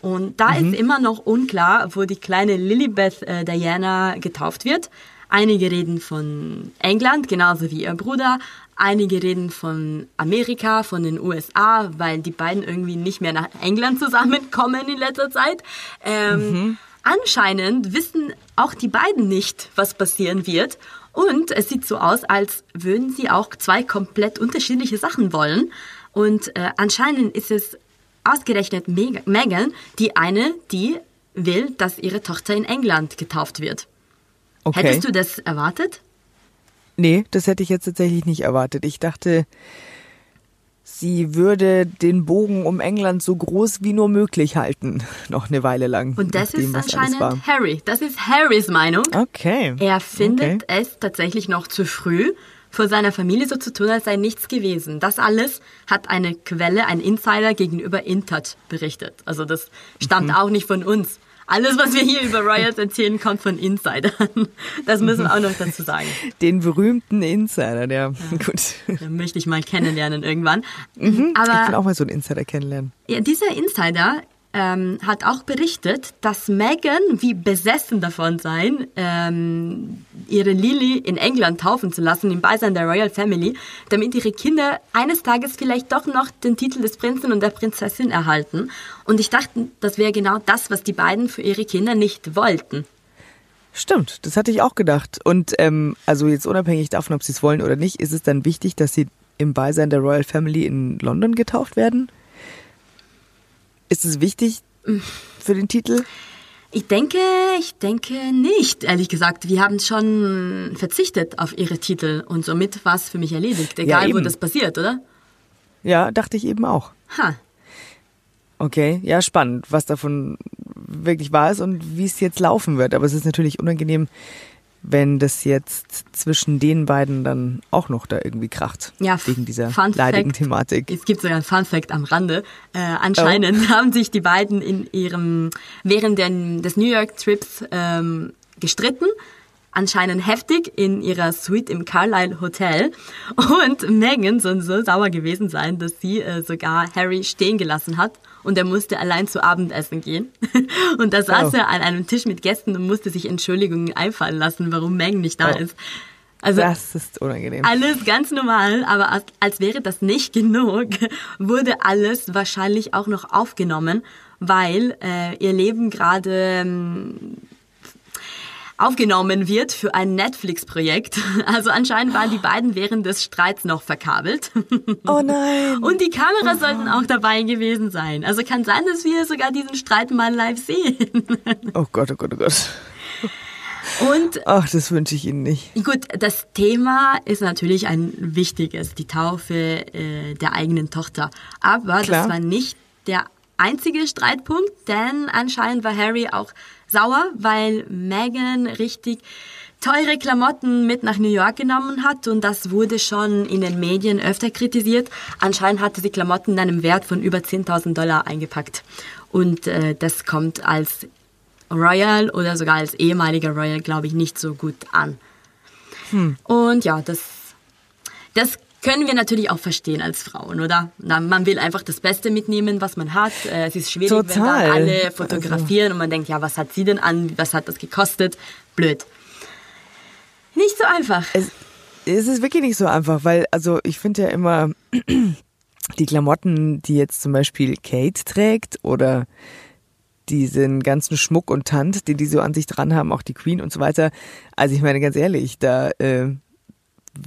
Und da ist immer noch unklar, wo die kleine Lilibeth äh, Diana getauft wird. Einige reden von England, genauso wie ihr Bruder. Einige reden von Amerika, von den USA, weil die beiden irgendwie nicht mehr nach England zusammenkommen in letzter Zeit. Ähm, Anscheinend wissen auch die beiden nicht, was passieren wird. Und es sieht so aus, als würden sie auch zwei komplett unterschiedliche Sachen wollen. Und äh, anscheinend ist es ausgerechnet Meg- Meghan, die eine, die will, dass ihre Tochter in England getauft wird. Okay. Hättest du das erwartet? Nee, das hätte ich jetzt tatsächlich nicht erwartet. Ich dachte, sie würde den Bogen um England so groß wie nur möglich halten. Noch eine Weile lang. Und das nachdem, ist anscheinend. Harry. Das ist Harrys Meinung. Okay. Er findet Okay. es tatsächlich noch zu früh, vor seiner Familie so zu tun, als sei nichts gewesen. Das alles hat eine Quelle, ein Insider gegenüber Intouch berichtet. Also das stammt Mhm. auch nicht von uns. Alles, was wir hier über Royals erzählen, kommt von Insidern. Das müssen wir auch noch dazu sagen. Den berühmten Insider, der gut. Den möchte ich mal kennenlernen irgendwann. Mhm. ich will Aber auch mal so einen Insider kennenlernen. ja, dieser Insider ähm, hat auch berichtet, dass Meghan wie besessen davon sein, ähm, ihre Lily in England taufen zu lassen, im Beisein der Royal Family, damit ihre Kinder eines Tages vielleicht doch noch den Titel des Prinzen und der Prinzessin erhalten. Und ich dachte, das wäre genau das, was die beiden für ihre Kinder nicht wollten. Stimmt, das hatte ich auch gedacht. Und ähm, also jetzt unabhängig davon, ob sie es wollen oder nicht, ist es dann wichtig, dass sie im Beisein der Royal Family in London getauft werden? Ist es wichtig für den Titel? Ich denke, ich denke nicht, ehrlich gesagt. Wir haben schon verzichtet auf ihre Titel und somit war es für mich erledigt, egal wo eben. das passiert, oder? Ja, dachte ich eben auch. Ha. Okay, ja, spannend, was davon wirklich wahr ist und wie es jetzt laufen wird. Aber es ist natürlich unangenehm, wenn das jetzt zwischen den beiden dann auch noch da irgendwie kracht. Ja, wegen dieser Fun leidigen Fact. Thematik. Es gibt sogar ein Fun Fact am Rande. Äh, anscheinend haben sich die beiden in ihrem während den, des New York Trips ähm, gestritten. Anscheinend heftig in ihrer Suite im Carlisle Hotel. Und Megan soll so sauer gewesen sein, dass sie äh, sogar Harry stehen gelassen hat und er musste allein zu Abendessen gehen. Und da saß Oh. er an einem Tisch mit Gästen und musste sich Entschuldigungen einfallen lassen, warum Megan nicht da Oh. ist. Also Das ist unangenehm. alles ganz normal, aber als, als wäre das nicht genug, wurde alles wahrscheinlich auch noch aufgenommen, weil äh, ihr Leben gerade ähm, aufgenommen wird für ein Netflix-Projekt. Also anscheinend waren die beiden während des Streits noch verkabelt. Oh nein. Und die Kameras sollten auch dabei gewesen sein. Also kann sein, dass wir sogar diesen Streit mal live sehen. Oh Gott, oh Gott, oh Gott. Und Ach, das wünsche ich Ihnen nicht. Gut, das Thema ist natürlich ein wichtiges, die Taufe äh, der eigenen Tochter. Aber Klar. das war nicht der einzige Streitpunkt, denn anscheinend war Harry auch sauer, weil Meghan richtig teure Klamotten mit nach New York genommen hat und das wurde schon in den Medien öfter kritisiert. Anscheinend hatte sie Klamotten in einem Wert von über 10.000 Dollar eingepackt und äh, das kommt als Royal oder sogar als ehemaliger Royal, glaube ich, nicht so gut an. Und ja, das, das können wir natürlich auch verstehen als Frauen, oder? Na, man will einfach das Beste mitnehmen, was man hat. Äh, Es ist schwierig, wenn Total. dann alle fotografieren und man denkt, ja, was hat sie denn an? Was hat das gekostet? Blöd. Nicht so einfach. Es, es ist wirklich nicht so einfach, weil, also ich finde ja immer, die Klamotten, die jetzt zum Beispiel Kate trägt oder diesen ganzen Schmuck und Tand, den die so an sich dran haben, auch die Queen und so weiter. Also ich meine ganz ehrlich, da äh,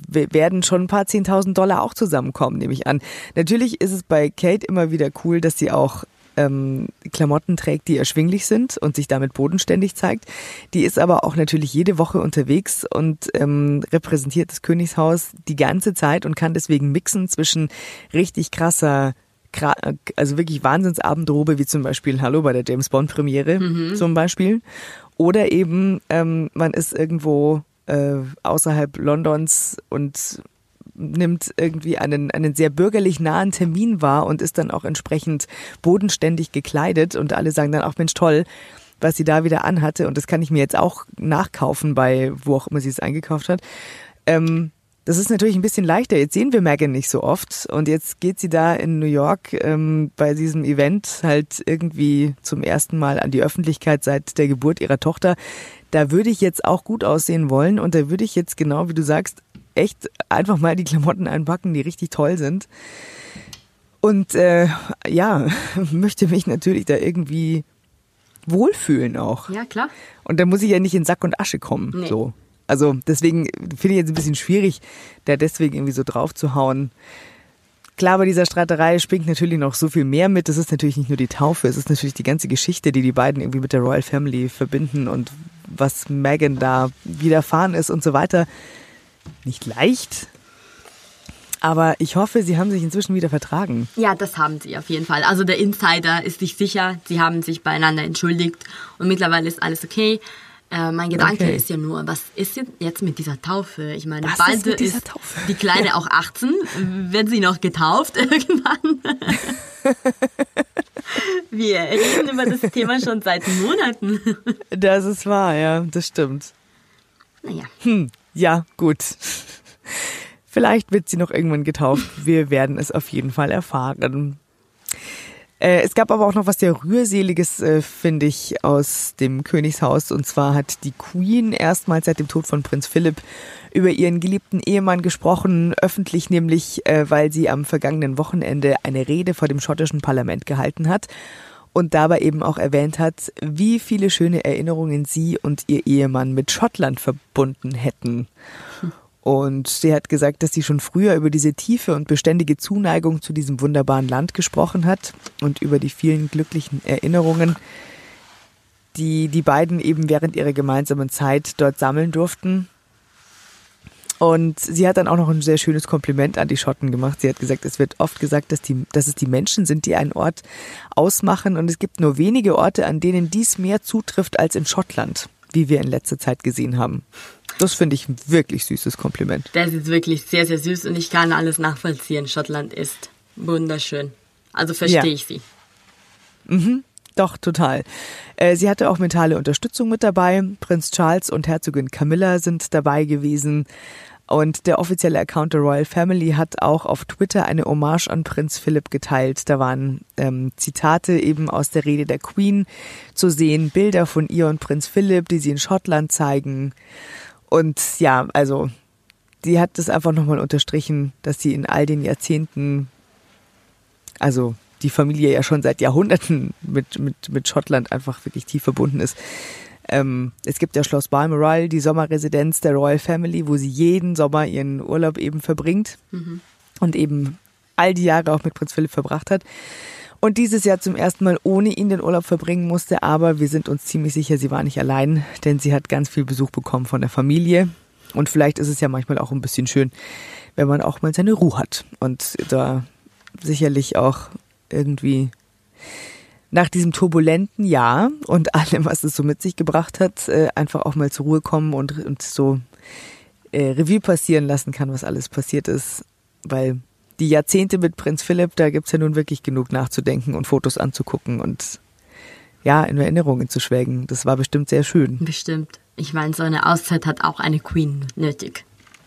werden schon ein paar 10.000 Dollar auch zusammenkommen, nehme ich an. Natürlich ist es bei Kate immer wieder cool, dass sie auch ähm, Klamotten trägt, die erschwinglich sind und sich damit bodenständig zeigt. Die ist aber auch natürlich jede Woche unterwegs und ähm, repräsentiert das Königshaus die ganze Zeit und kann deswegen mixen zwischen richtig krasser also wirklich Wahnsinnsabendrobe, wie zum Beispiel Hallo bei der James Bond Premiere zum Beispiel. Oder eben ähm, man ist irgendwo äh, außerhalb Londons und nimmt irgendwie einen, einen sehr bürgerlich nahen Termin wahr und ist dann auch entsprechend bodenständig gekleidet und alle sagen dann auch, Mensch, toll, was sie da wieder anhatte und das kann ich mir jetzt auch nachkaufen bei, wo auch immer sie es eingekauft hat. Ähm, das ist natürlich ein bisschen leichter. Jetzt sehen wir Megan nicht so oft und jetzt geht sie da in New York ähm, bei diesem Event halt irgendwie zum ersten Mal an die Öffentlichkeit seit der Geburt ihrer Tochter. Da würde ich jetzt auch gut aussehen wollen und da würde ich jetzt genau wie du sagst echt einfach mal die Klamotten einpacken, die richtig toll sind. Und äh, ja, möchte mich natürlich da irgendwie wohlfühlen auch. Ja, klar. Und da muss ich ja nicht in Sack und Asche kommen. Nee. So. Also deswegen finde ich jetzt ein bisschen schwierig, da deswegen irgendwie so drauf zu hauen. Klar, bei dieser Streiterei springt natürlich noch so viel mehr mit. Das ist natürlich nicht nur die Taufe, es ist natürlich die ganze Geschichte, die die beiden irgendwie mit der Royal Family verbinden und was Meghan da widerfahren ist und so weiter. Nicht leicht. Aber ich hoffe, sie haben sich inzwischen wieder vertragen. Ja, das haben sie auf jeden Fall. Also der Insider ist sich sicher, sie haben sich beieinander entschuldigt und mittlerweile ist alles okay. Äh, mein Gedanke Okay. ist ja nur, was ist jetzt mit dieser Taufe? Ich meine, Was bald ist mit dieser Taufe? die Kleine auch 18. Wird sie noch getauft irgendwann? Wir reden über das Thema schon seit Monaten. Das ist wahr, ja, das stimmt. Naja, Ja, gut. Vielleicht wird sie noch irgendwann getauft. Wir werden es auf jeden Fall erfahren. Äh, es gab aber auch noch was sehr rührseliges, äh, finde ich, aus dem Königshaus. Und zwar hat die Queen erstmals seit dem Tod von Prinz Philipp über ihren geliebten Ehemann gesprochen, öffentlich nämlich, äh, weil sie am vergangenen Wochenende eine Rede vor dem schottischen Parlament gehalten hat und dabei eben auch erwähnt hat, wie viele schöne Erinnerungen sie und ihr Ehemann mit Schottland verbunden hätten. Und sie hat gesagt, dass sie schon früher über diese tiefe und beständige Zuneigung zu diesem wunderbaren Land gesprochen hat und über die vielen glücklichen Erinnerungen, die die beiden eben während ihrer gemeinsamen Zeit dort sammeln durften. Und sie hat dann auch noch ein sehr schönes Kompliment an die Schotten gemacht. Sie hat gesagt, es wird oft gesagt, dass, die, dass es die Menschen sind, die einen Ort ausmachen. Und es gibt nur wenige Orte, an denen dies mehr zutrifft als in Schottland, wie wir in letzter Zeit gesehen haben. Das finde ich ein wirklich süßes Kompliment. Das ist wirklich sehr, sehr süß und ich kann alles nachvollziehen. Schottland ist wunderschön. Also verstehe ja. ich sie. Mhm. Doch, total. Äh, sie hatte auch mentale Unterstützung mit dabei. Prinz Charles und Herzogin Camilla sind dabei gewesen. Und der offizielle Account der Royal Family hat auch auf Twitter eine Hommage an Prinz Philipp geteilt. Da waren ähm, Zitate eben aus der Rede der Queen zu sehen, Bilder von ihr und Prinz Philipp, die sie in Schottland zeigen. Und ja, also sie hat das einfach nochmal unterstrichen, dass sie in all den Jahrzehnten, also die Familie ja schon seit Jahrhunderten mit, mit, mit Schottland einfach wirklich tief verbunden ist. Ähm, es gibt ja Schloss Balmoral, die Sommerresidenz der Royal Family, wo sie jeden Sommer ihren Urlaub eben verbringt mhm. und eben all die Jahre auch mit Prinz Philipp verbracht hat. Und dieses Jahr zum ersten Mal ohne ihn den Urlaub verbringen musste, aber wir sind uns ziemlich sicher, sie war nicht allein, denn sie hat ganz viel Besuch bekommen von der Familie. Und vielleicht ist es ja manchmal auch ein bisschen schön, wenn man auch mal seine Ruhe hat und da sicherlich auch irgendwie nach diesem turbulenten Jahr und allem, was es so mit sich gebracht hat, äh, einfach auch mal zur Ruhe kommen und, und so äh, Revue passieren lassen kann, was alles passiert ist. Weil die Jahrzehnte mit Prinz Philipp, da gibt's ja nun wirklich genug nachzudenken und Fotos anzugucken und ja, in Erinnerungen zu schwelgen. Das war bestimmt sehr schön. Bestimmt. Ich meine, so eine Auszeit hat auch eine Queen nötig.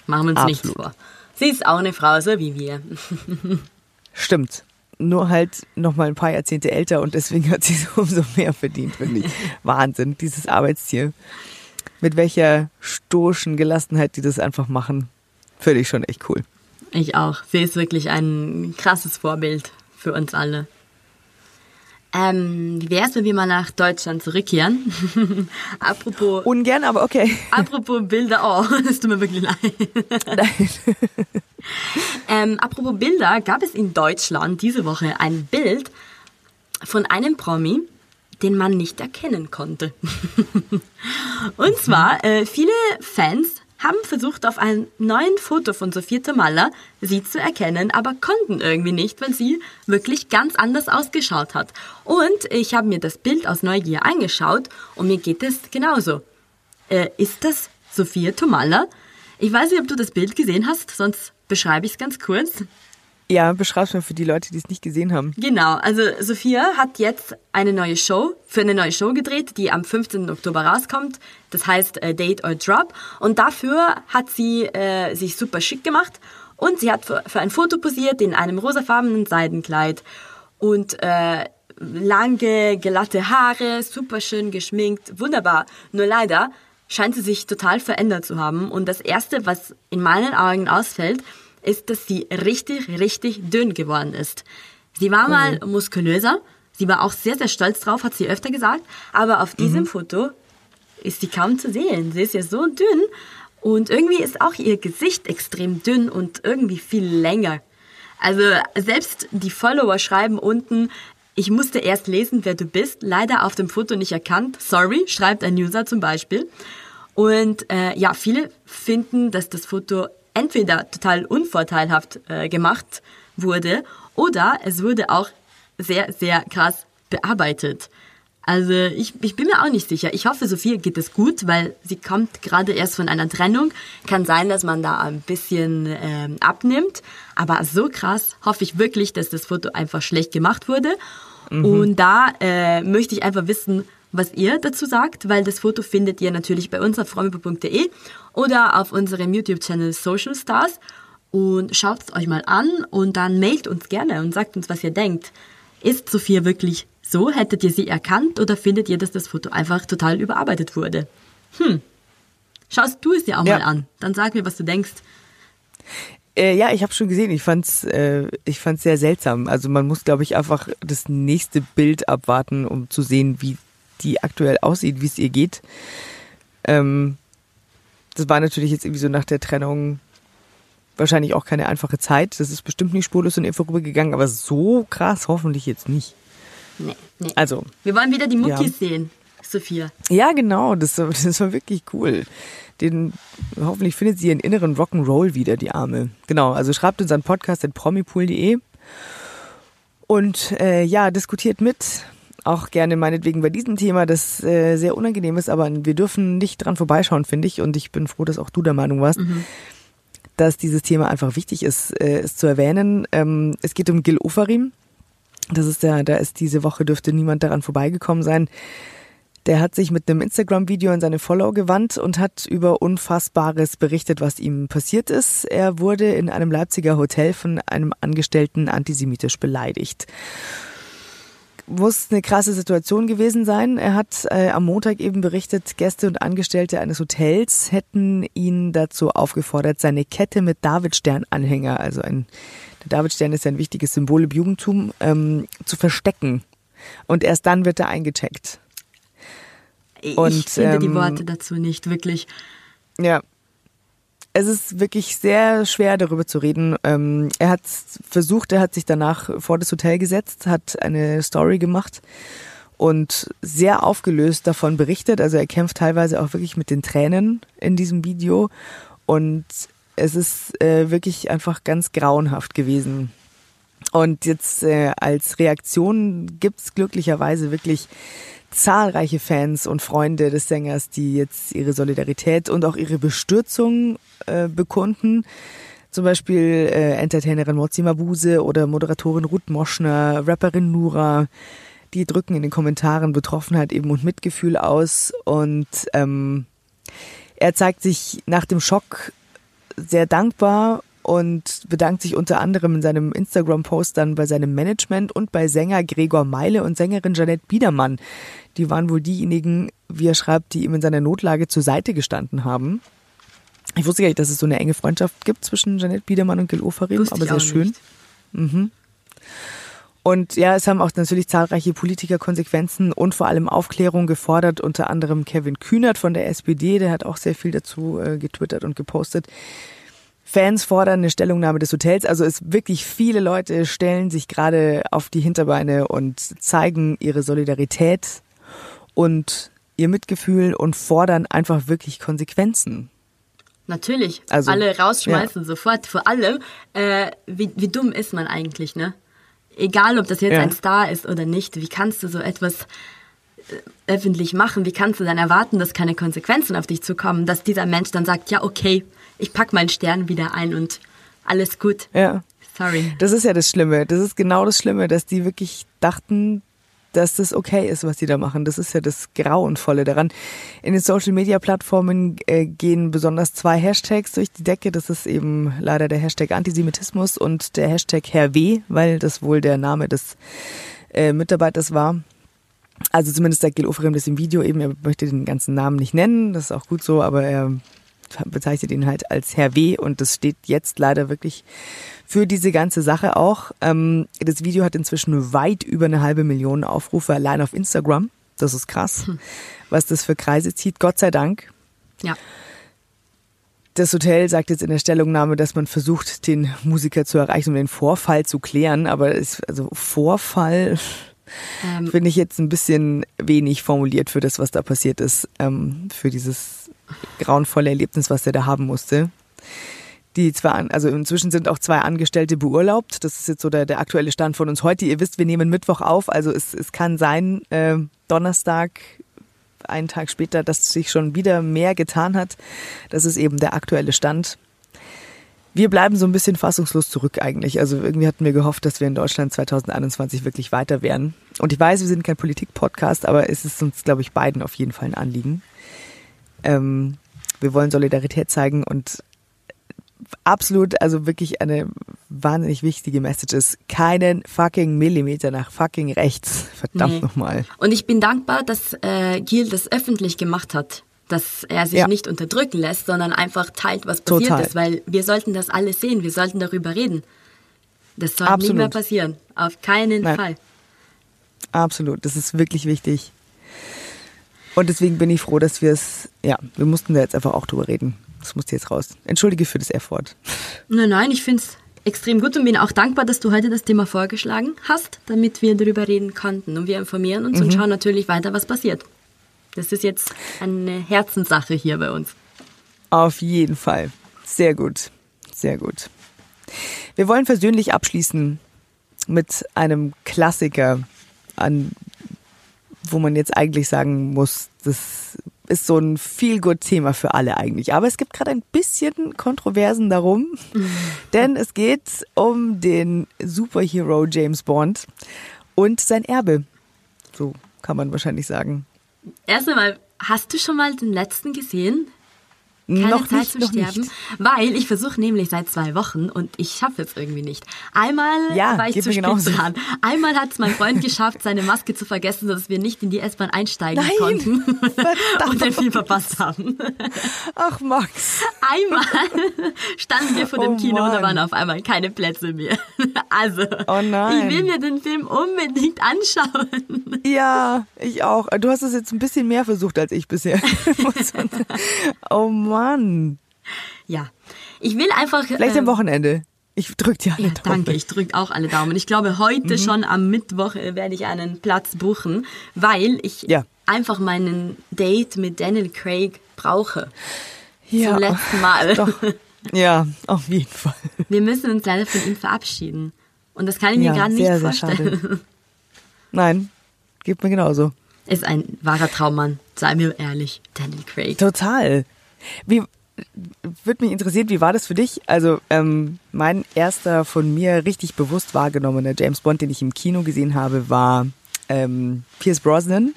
Machen wir uns Absolut. nichts vor. Sie ist auch eine Frau, so wie wir. Stimmt nur halt noch mal ein paar Jahrzehnte älter und deswegen hat sie so umso mehr verdient, finde ich. Wahnsinn, dieses Arbeitstier. Mit welcher stoischen Gelassenheit die das einfach machen, finde ich schon echt cool. Ich auch. Sie ist wirklich ein krasses Vorbild für uns alle. Ähm, wie wäre es, wenn wir mal nach Deutschland zurückkehren? apropos. Ungern, aber okay. apropos Bilder. Oh, es tut mir wirklich leid. Nein. ähm, apropos Bilder, gab es in Deutschland diese Woche ein Bild von einem Promi, den man nicht erkennen konnte. Und zwar, äh, viele Fans haben versucht, auf einem neuen Foto von Sophie Tomalla sie zu erkennen, aber konnten irgendwie nicht, weil sie wirklich ganz anders ausgeschaut hat. Und ich habe mir das Bild aus Neugier angeschaut und mir geht es genauso. Äh, ist das Sophia Tomalla? Ich weiß nicht, ob du das Bild gesehen hast, sonst beschreibe ich es ganz kurz. Ja, beschreib's mal für die Leute, die es nicht gesehen haben. Genau, also Sophia hat jetzt eine neue Show, für eine neue Show gedreht, die am 15. Oktober rauskommt. Das heißt äh, Date or Drop. Und dafür hat sie äh, sich super schick gemacht und sie hat für, für ein Foto posiert in einem rosafarbenen Seidenkleid und äh, lange, glatte Haare, super schön geschminkt, wunderbar. Nur leider scheint sie sich total verändert zu haben. Und das Erste, was in meinen Augen ausfällt, ist, dass sie richtig, richtig dünn geworden ist. Sie war mal mhm. muskulöser, sie war auch sehr, sehr stolz drauf, hat sie öfter gesagt, aber auf diesem mhm. Foto ist sie kaum zu sehen. Sie ist ja so dünn und irgendwie ist auch ihr Gesicht extrem dünn und irgendwie viel länger. Also selbst die Follower schreiben unten, ich musste erst lesen, wer du bist, leider auf dem Foto nicht erkannt. Sorry, schreibt ein User zum Beispiel. Und äh, ja, viele finden, dass das Foto entweder total unvorteilhaft äh, gemacht wurde oder es wurde auch sehr, sehr krass bearbeitet. Also ich, ich bin mir auch nicht sicher. Ich hoffe, Sophie geht es gut, weil sie kommt gerade erst von einer Trennung. Kann sein, dass man da ein bisschen ähm, abnimmt. Aber so krass hoffe ich wirklich, dass das Foto einfach schlecht gemacht wurde. Mhm. Und da äh, möchte ich einfach wissen, was ihr dazu sagt, weil das Foto findet ihr natürlich bei uns auf frommipo.de oder auf unserem YouTube-Channel Social Stars. Und schaut es euch mal an und dann mailt uns gerne und sagt uns, was ihr denkt. Ist Sophia wirklich so? Hättet ihr sie erkannt oder findet ihr, dass das Foto einfach total überarbeitet wurde? Hm. Schaust du es dir auch ja. mal an. Dann sag mir, was du denkst. Äh, ja, ich habe schon gesehen. Ich fand's, äh, ich fand's sehr seltsam. Also man muss, glaube ich, einfach das nächste Bild abwarten, um zu sehen, wie die aktuell aussieht, wie es ihr geht. Ähm, das war natürlich jetzt irgendwie so nach der Trennung wahrscheinlich auch keine einfache Zeit. Das ist bestimmt nicht spurlos an ihr vorübergegangen, aber so krass hoffentlich jetzt nicht. Nee, nee. Also. Wir wollen wieder die Muckis ja. sehen. Sophia. Ja, genau, das, das war wirklich cool. Den, hoffentlich findet sie ihren inneren Rock'n'Roll wieder, die Arme. Genau, also schreibt uns an podcast.promipool.de und äh, ja, diskutiert mit. Auch gerne meinetwegen bei diesem Thema, das äh, sehr unangenehm ist, aber wir dürfen nicht dran vorbeischauen, finde ich. Und ich bin froh, dass auch du der Meinung warst, mhm. dass dieses Thema einfach wichtig ist, äh, es zu erwähnen. Ähm, es geht um Gil Ofarim. Das ist der, da ist diese Woche dürfte niemand daran vorbeigekommen sein. Der hat sich mit einem Instagram-Video an seine Follower gewandt und hat über Unfassbares berichtet, was ihm passiert ist. Er wurde in einem Leipziger Hotel von einem Angestellten antisemitisch beleidigt. Muss eine krasse Situation gewesen sein. Er hat äh, am Montag eben berichtet, Gäste und Angestellte eines Hotels hätten ihn dazu aufgefordert, seine Kette mit Davidstern-Anhänger, also ein der Davidstern ist ja ein wichtiges Symbol im Jugendtum, ähm, zu verstecken. Und erst dann wird er eingecheckt. Ich und, finde ähm, die Worte dazu nicht wirklich. Ja. Es ist wirklich sehr schwer, darüber zu reden. Ähm, er hat versucht, er hat sich danach vor das Hotel gesetzt, hat eine Story gemacht und sehr aufgelöst davon berichtet. Also er kämpft teilweise auch wirklich mit den Tränen in diesem Video. Und es ist äh, wirklich einfach ganz grauenhaft gewesen. Und jetzt äh, als Reaktion gibt's glücklicherweise wirklich zahlreiche Fans und Freunde des Sängers, die jetzt ihre Solidarität und auch ihre Bestürzung äh, bekunden. Zum Beispiel äh, Entertainerin Mozi Mabuse oder Moderatorin Ruth Moschner, Rapperin Nura. Die drücken in den Kommentaren Betroffenheit eben und Mitgefühl aus. Und ähm, er zeigt sich nach dem Schock sehr dankbar und bedankt sich unter anderem in seinem Instagram-Post dann bei seinem Management und bei Sänger Gregor Meile und Sängerin Janette Biedermann. Die waren wohl diejenigen, wie er schreibt, die ihm in seiner Notlage zur Seite gestanden haben. Ich wusste gar nicht, dass es so eine enge Freundschaft gibt zwischen Janette Biedermann und Gil Ofarim, aber sehr schön. Mhm. Und ja, es haben auch natürlich zahlreiche Politiker Konsequenzen und vor allem Aufklärung gefordert, unter anderem Kevin Kühnert von der SPD, der hat auch sehr viel dazu äh, getwittert und gepostet. Fans fordern eine Stellungnahme des Hotels. Also es wirklich viele Leute stellen sich gerade auf die Hinterbeine und zeigen ihre Solidarität und ihr Mitgefühl und fordern einfach wirklich Konsequenzen. Natürlich. Also, alle rausschmeißen ja. sofort. Vor allem, äh, wie, wie dumm ist man eigentlich, ne? Egal, ob das jetzt ja. ein Star ist oder nicht. Wie kannst du so etwas äh, öffentlich machen? Wie kannst du dann erwarten, dass keine Konsequenzen auf dich zukommen? Dass dieser Mensch dann sagt, ja, okay, ich pack meinen Stern wieder ein und alles gut. Ja. Sorry. Das ist ja das Schlimme. Das ist genau das Schlimme, dass die wirklich dachten, dass das okay ist, was die da machen. Das ist ja das Grauenvolle daran. In den Social-Media-Plattformen äh, gehen besonders zwei Hashtags durch die Decke. Das ist eben leider der Hashtag Antisemitismus und der Hashtag Herr W., weil das wohl der Name des äh, Mitarbeiters war. Also zumindest sagt Gil Ofrem das im Video eben, er möchte den ganzen Namen nicht nennen, das ist auch gut so, aber er bezeichnet ihn halt als Herr W. und das steht jetzt leider wirklich für diese ganze Sache auch. Ähm, das Video hat inzwischen weit über eine halbe Million Aufrufe allein auf Instagram. Das ist krass, hm. was das für Kreise zieht. Gott sei Dank. Ja. Das Hotel sagt jetzt in der Stellungnahme, dass man versucht, den Musiker zu erreichen, um den Vorfall zu klären. Aber es, also Vorfall ähm, finde ich jetzt ein bisschen wenig formuliert für das, was da passiert ist, ähm, für dieses grauenvolle Erlebnis, was er da haben musste. Die zwei, also inzwischen sind auch zwei Angestellte beurlaubt. Das ist jetzt so der, der aktuelle Stand von uns heute. Ihr wisst, wir nehmen Mittwoch auf, also es, es kann sein, äh, Donnerstag, einen Tag später, dass sich schon wieder mehr getan hat. Das ist eben der aktuelle Stand. Wir bleiben so ein bisschen fassungslos zurück eigentlich. Also irgendwie hatten wir gehofft, dass wir in Deutschland 2021 wirklich weiter wären. Und ich weiß, wir sind kein Politik-Podcast, aber es ist uns, glaube ich, beiden auf jeden Fall ein Anliegen. Ähm, wir wollen Solidarität zeigen und absolut, also wirklich eine wahnsinnig wichtige Message ist, keinen fucking Millimeter nach fucking rechts. Verdammt nee. nochmal. Und ich bin dankbar, dass äh, Gil das öffentlich gemacht hat. Dass er sich ja. nicht unterdrücken lässt, sondern einfach teilt, was passiert Total. ist. Weil wir sollten das alles sehen, wir sollten darüber reden. Das soll Absolut. nie mehr passieren. Auf keinen Nein. Fall. Absolut, das ist wirklich wichtig. Und deswegen bin ich froh, dass wir es, ja, wir mussten da jetzt einfach auch drüber reden. Das musste jetzt raus. Entschuldige für das F-Wort. Nein, nein, ich finde es extrem gut und bin auch dankbar, dass du heute das Thema vorgeschlagen hast, damit wir darüber reden konnten. Und wir informieren uns mhm. und schauen natürlich weiter, was passiert. Das ist jetzt eine Herzenssache hier bei uns. Auf jeden Fall. Sehr gut. Sehr gut. Wir wollen versöhnlich abschließen mit einem Klassiker, an, wo man jetzt eigentlich sagen muss, das ist so ein feel good Thema für alle eigentlich. Aber es gibt gerade ein bisschen Kontroversen darum, denn es geht um den Superhero James Bond und sein Erbe. So kann man wahrscheinlich sagen. Erst einmal, hast du schon mal den letzten gesehen? Keine noch Zeit nicht, zum noch Sterben, nicht. weil ich versuche nämlich seit zwei Wochen und ich schaffe es irgendwie nicht. Einmal Ja, war ich zu spät dran. Einmal hat es mein Freund geschafft, seine Maske zu vergessen, sodass wir nicht in die S-Bahn einsteigen Nein, konnten verdammt. und den Film verpasst haben. Ach Max. Einmal standen wir vor dem Oh Kino und da Mann. waren auf einmal keine Plätze mehr. Also, Oh ich will mir den Film unbedingt anschauen. Ja, ich auch. Du hast es jetzt ein bisschen mehr versucht als ich bisher. Oh Mann. Ja, ich will einfach... Vielleicht ähm, am Wochenende. Ich drück dir alle Ja, Daumen. danke, ich drücke auch alle Daumen. Ich glaube, Mhm. heute schon am Mittwoch äh, werde ich einen Platz buchen, weil ich Ja. einfach meinen Date mit Daniel Craig brauche. Ja. Zum letzten Mal. Doch. Ja, auf jeden Fall. Wir müssen uns leider von ihm verabschieden. Und das kann ich mir Ja, gerade nicht sehr, sehr vorstellen. schade. Nein, geht mir genauso. Ist ein wahrer Traummann, sei mir ehrlich, Daniel Craig. Total. Wie würde mich interessieren, wie war das für dich? Also ähm, mein erster von mir richtig bewusst wahrgenommener James Bond, den ich im Kino gesehen habe, war ähm, Pierce Brosnan,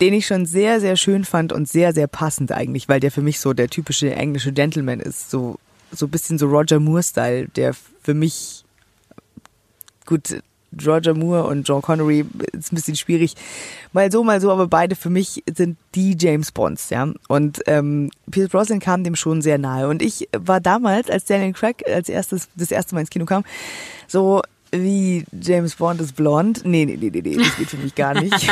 den ich schon sehr, sehr schön fand und sehr, sehr passend eigentlich, weil der für mich so der typische englische Gentleman ist. So, so ein bisschen so Roger Moore-Style, der für mich gut, Roger Moore und John Connery ist ein bisschen schwierig. Mal so, mal so, aber beide für mich sind die James Bonds, ja. Und ähm, Pierce Brosnan kam dem schon sehr nahe. Und ich war damals, als Daniel Craig als erstes, das erste Mal ins Kino kam, so wie James Bond ist blond. Nee, nee, nee, nee, nee das geht für mich gar nicht.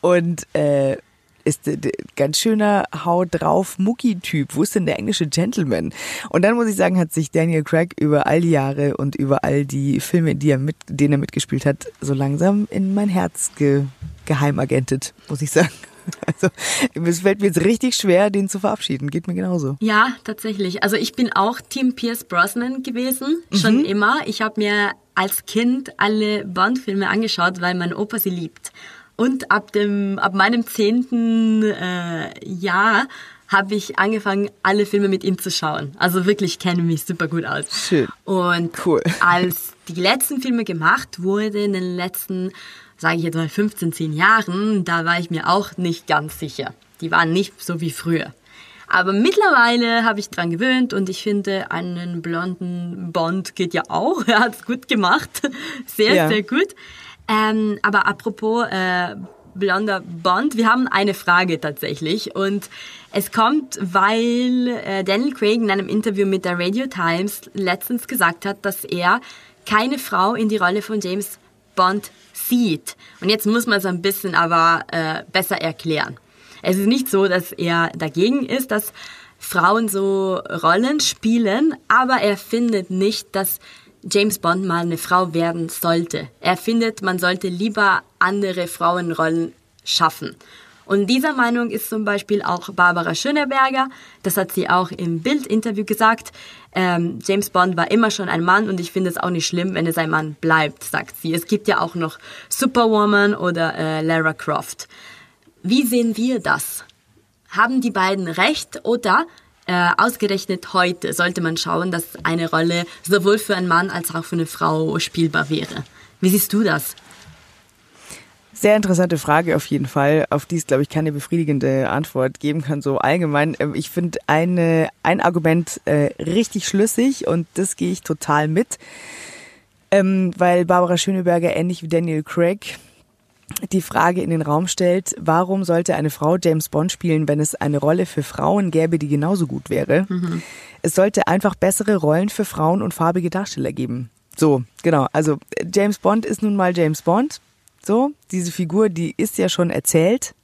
Und äh, ist äh, d- ganz schöner Haut drauf Mucki-Typ. Wo ist denn der englische Gentleman? Und dann muss ich sagen, hat sich Daniel Craig über all die Jahre und über all die Filme, die er mit, denen er mitgespielt hat, so langsam in mein Herz ge geheimagentet, muss ich sagen. Also es fällt mir jetzt richtig schwer, den zu verabschieden. Geht mir genauso. Ja, tatsächlich. Also ich bin auch Team Pierce Brosnan gewesen, schon immer. Ich habe mir als Kind alle Bond-Filme angeschaut, weil mein Opa sie liebt. Und ab dem, ab meinem zehnten äh, Jahr habe ich angefangen, alle Filme mit ihm zu schauen. Also wirklich ich kenne mich super gut aus. Schön. Und Cool. als die letzten Filme gemacht wurden in den letzten, sage ich jetzt mal 15, 10 Jahren, da war ich mir auch nicht ganz sicher. Die waren nicht so wie früher. Aber mittlerweile habe ich dran gewöhnt und ich finde, einen blonden Bond geht ja auch. Er hat es gut gemacht. Sehr, Ja. sehr gut. Ähm, aber apropos äh, blonder Bond, wir haben eine Frage tatsächlich und es kommt, weil äh, Daniel Craig in einem Interview mit der Radio Times letztens gesagt hat, dass er keine Frau in die Rolle von James Bond sieht. Und jetzt muss man es ein bisschen aber äh, besser erklären. Es ist nicht so, dass er dagegen ist, dass Frauen so Rollen spielen, aber er findet nicht, dass James Bond mal eine Frau werden sollte. Er findet, man sollte lieber andere Frauenrollen schaffen. Und dieser Meinung ist zum Beispiel auch Barbara Schöneberger. Das hat sie auch im Bild-Interview gesagt. Ähm, James Bond war immer schon ein Mann und ich finde es auch nicht schlimm, wenn es ein Mann bleibt, sagt sie. Es gibt ja auch noch Superwoman oder äh, Lara Croft. Wie sehen wir das? Haben die beiden recht oder äh, ausgerechnet heute sollte man schauen, dass eine Rolle sowohl für einen Mann als auch für eine Frau spielbar wäre? Wie siehst du das? Sehr interessante Frage auf jeden Fall, auf die es, glaube ich, keine befriedigende Antwort geben kann, so allgemein. Ähm, Ich finde ein Argument äh, richtig schlüssig und das gehe ich total mit, ähm, weil Barbara Schöneberger ähnlich wie Daniel Craig die Frage in den Raum stellt, warum sollte eine Frau James Bond spielen, wenn es eine Rolle für Frauen gäbe, die genauso gut wäre? Es sollte einfach bessere Rollen für Frauen und farbige Darsteller geben. So, genau. Also James Bond ist nun mal James Bond. So, diese Figur, die ist ja schon erzählt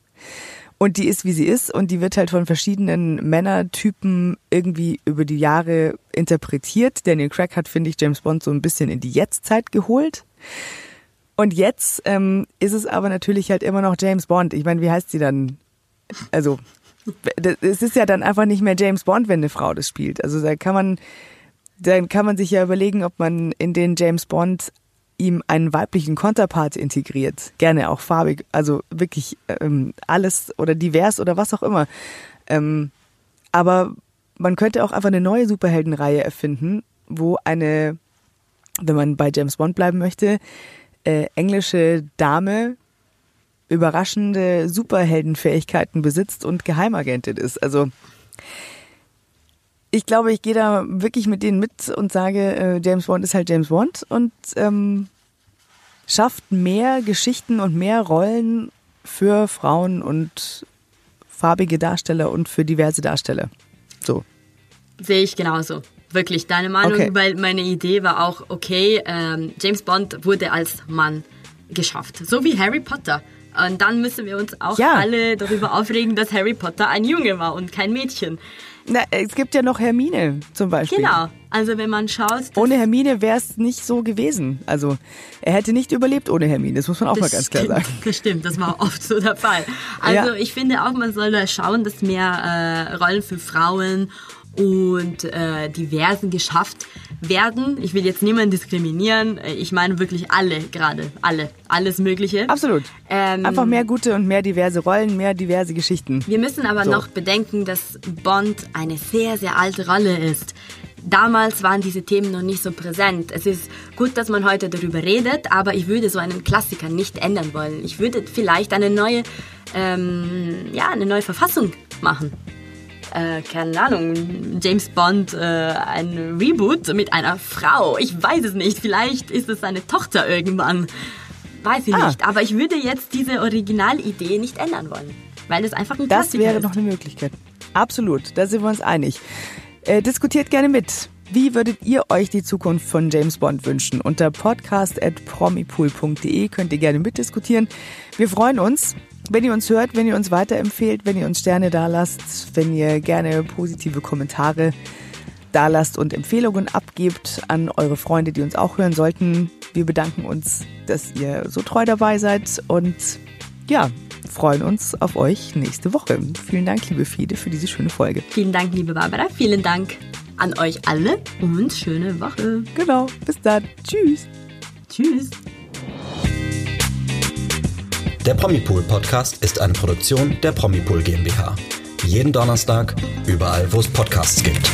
und die ist, wie sie ist und die wird halt von verschiedenen Männertypen irgendwie über die Jahre interpretiert. Daniel Craig hat, finde ich, James Bond so ein bisschen in die Jetztzeit geholt. Und jetzt ähm, ist es aber natürlich halt immer noch James Bond. Ich meine, wie heißt sie dann? Also, es ist ja dann einfach nicht mehr James Bond, wenn eine Frau das spielt. Also da kann man, dann kann man sich ja überlegen, ob man in den James Bond ihm einen weiblichen Konterpart integriert. Gerne auch farbig, also wirklich ähm, alles oder divers oder was auch immer. Ähm, aber man könnte auch einfach eine neue Superheldenreihe erfinden, wo eine, wenn man bei James Bond bleiben möchte, äh, englische Dame überraschende Superheldenfähigkeiten besitzt und Geheimagentin ist. Also ich glaube, ich gehe da wirklich mit denen mit und sage, äh, James Bond ist halt James Bond und ähm, schafft mehr Geschichten und mehr Rollen für Frauen und farbige Darsteller und für diverse Darsteller. So. Sehe ich genauso. Wirklich, deine Meinung, Okay. weil meine Idee war auch, okay, ähm, James Bond wurde als Mann geschafft. So wie Harry Potter. Und dann müssen wir uns auch Ja. alle darüber aufregen, dass Harry Potter ein Junge war und kein Mädchen. Na, es gibt ja noch Hermine zum Beispiel. Genau. Also wenn man schaut, Ohne Hermine wäre es nicht so gewesen. Also er hätte nicht überlebt ohne Hermine, das muss man auch mal ganz klar sagen. Das stimmt, das war oft so der Fall. Also Ja. ich finde auch, man soll da schauen, dass mehr äh, Rollen für Frauen und äh, Diversen geschafft werden. Ich will jetzt niemanden diskriminieren. Äh, Ich meine wirklich alle gerade. Alle. Alles Mögliche. Absolut. Ähm, Einfach mehr gute und mehr diverse Rollen, mehr diverse Geschichten. Wir müssen aber So. noch bedenken, dass Bond eine sehr, sehr alte Rolle ist. Damals waren diese Themen noch nicht so präsent. Es ist gut, dass man heute darüber redet, aber ich würde so einen Klassiker nicht ändern wollen. Ich würde vielleicht eine neue, ähm, ja, eine neue Verfassung machen. Äh, keine Ahnung, James Bond, äh, ein Reboot mit einer Frau. Ich weiß es nicht. Vielleicht ist es seine Tochter irgendwann. Weiß ich Ah. nicht. Aber ich würde jetzt diese Originalidee nicht ändern wollen. Weil es einfach ein Das Klassiker wäre ist. noch eine Möglichkeit. Absolut, da sind wir uns einig. Äh, diskutiert gerne mit. Wie würdet ihr euch die Zukunft von James Bond wünschen? Unter podcast.promipool.de könnt ihr gerne mitdiskutieren. Wir freuen uns, wenn ihr uns hört, wenn ihr uns weiterempfehlt, wenn ihr uns Sterne dalasst, wenn ihr gerne positive Kommentare dalasst und Empfehlungen abgebt an eure Freunde, die uns auch hören sollten. Wir bedanken uns, dass ihr so treu dabei seid und ja, freuen uns auf euch nächste Woche. Vielen Dank, liebe Fide, für diese schöne Folge. Vielen Dank, liebe Barbara. Vielen Dank an euch alle und schöne Woche. Genau, bis dann. Tschüss. Tschüss. Der Promipool Podcast ist eine Produktion der Promipool GmbH. Jeden Donnerstag, überall, wo es Podcasts gibt.